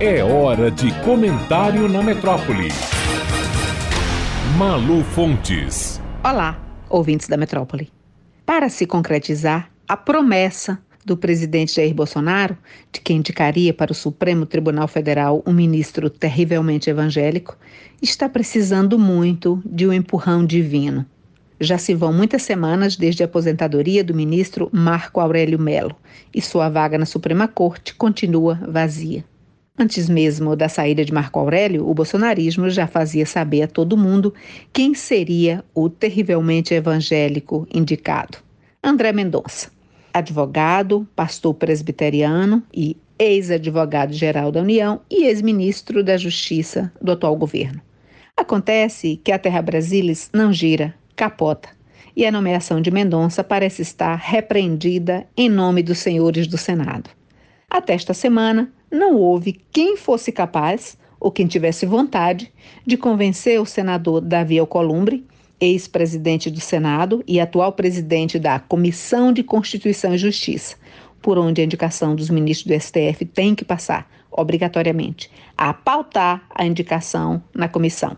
É hora de comentário na metrópole. Malu Fontes. Olá, ouvintes da metrópole. Para se concretizar a promessa do presidente Jair Bolsonaro, de que indicaria para o Supremo Tribunal Federal um ministro terrivelmente evangélico, está precisando muito de um empurrão divino. Já se vão muitas semanas desde a aposentadoria do ministro Marco Aurélio Melo e sua vaga na Suprema Corte continua vazia. Antes mesmo da saída de Marco Aurélio, o bolsonarismo já fazia saber a todo mundo quem seria o terrivelmente evangélico indicado: André Mendonça advogado, pastor presbiteriano e ex-advogado-geral da União e ex-ministro da Justiça do atual governo. Acontece que a Terra Brasilis não gira, capota, e a nomeação de Mendonça parece estar repreendida em nome dos senhores do Senado. Até esta semana, não houve quem fosse capaz, ou quem tivesse vontade, de convencer o senador Davi Alcolumbre ex-presidente do Senado e atual presidente da Comissão de Constituição e Justiça, por onde a indicação dos ministros do STF tem que passar, obrigatoriamente, a pautar a indicação na comissão.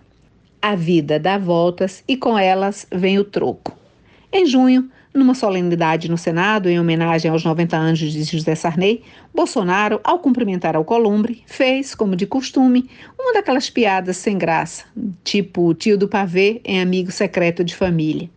A vida dá voltas e com elas vem o troco. Em junho, numa solenidade no Senado, em homenagem aos 90 anos de José Sarney, Bolsonaro, ao cumprimentar Alcolumbre, fez, como de costume, uma daquelas piadas sem graça, tipo tio do pavê em amigo secreto de família.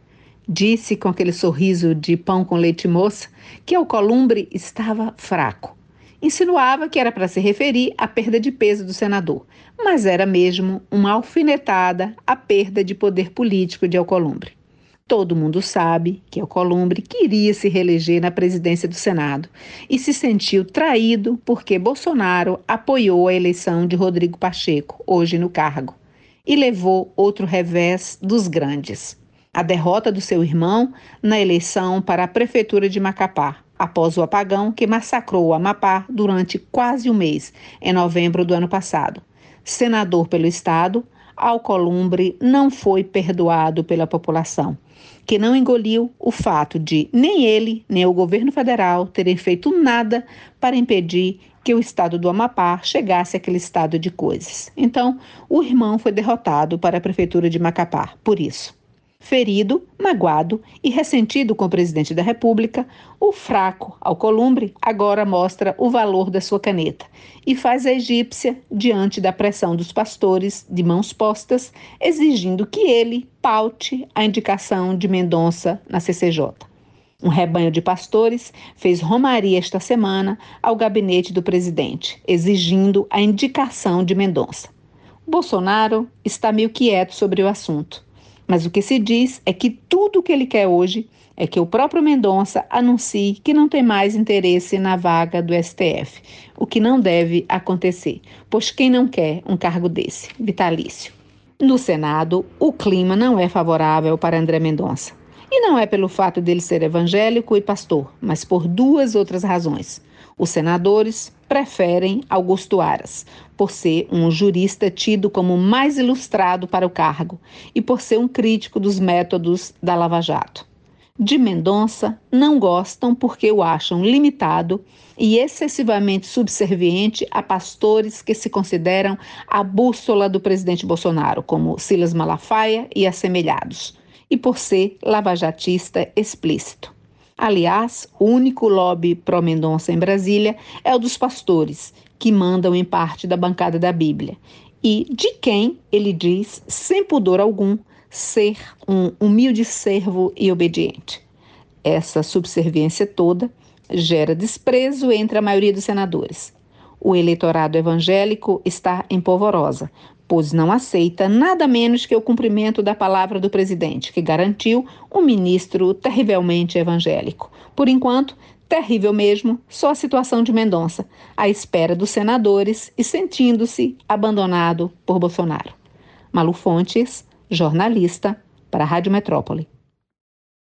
Disse com aquele sorriso de pão com leite moça que Alcolumbre estava fraco. Insinuava que era para se referir à perda de peso do senador, mas era mesmo uma alfinetada à perda de poder político de Alcolumbre. Todo mundo sabe que Alcolumbre queria se reeleger na presidência do Senado e se sentiu traído porque Bolsonaro apoiou a eleição de Rodrigo Pacheco, hoje no cargo, e levou outro revés dos grandes. A derrota do seu irmão na eleição para a prefeitura de Macapá, após o apagão que massacrou o Amapá durante quase um mês, em novembro do ano passado. Senador pelo Estado, Alcolumbre não foi perdoado pela população que não engoliu o fato de nem ele, nem o governo federal terem feito nada para impedir que o estado do Amapá chegasse àquele estado de coisas. Então, o irmão foi derrotado para a prefeitura de Macapá, por isso. Ferido, magoado e ressentido com o presidente da República, o fraco Alcolumbre agora mostra o valor da sua caneta e faz a egípcia diante da pressão dos pastores de mãos postas, exigindo que ele paute a indicação de Mendonça na CCJ. Um rebanho de pastores fez romaria esta semana ao gabinete do presidente, exigindo a indicação de Mendonça. Bolsonaro está meio quieto sobre o assunto mas o que se diz é que tudo o que ele quer hoje é que o próprio Mendonça anuncie que não tem mais interesse na vaga do STF, o que não deve acontecer, pois quem não quer um cargo desse, vitalício? No Senado, o clima não é favorável para André Mendonça. E não é pelo fato dele ser evangélico e pastor, mas por duas outras razões. Os senadores preferem Augusto Aras, por ser um jurista tido como mais ilustrado para o cargo e por ser um crítico dos métodos da Lava Jato. De Mendonça não gostam porque o acham limitado e excessivamente subserviente a pastores que se consideram a bússola do presidente Bolsonaro, como Silas Malafaia e assemelhados, e por ser lavajatista explícito. Aliás, o único lobby pró-Mendonça em Brasília é o dos pastores, que mandam em parte da bancada da Bíblia, e de quem ele diz, sem pudor algum, ser um humilde servo e obediente. Essa subserviência toda gera desprezo entre a maioria dos senadores. O eleitorado evangélico está em polvorosa, pois não aceita nada menos que o cumprimento da palavra do presidente, que garantiu um ministro terrivelmente evangélico. Por enquanto, terrível mesmo, só a situação de Mendonça, à espera dos senadores e sentindo-se abandonado por Bolsonaro. Malu Fontes, jornalista, para a Rádio Metrópole.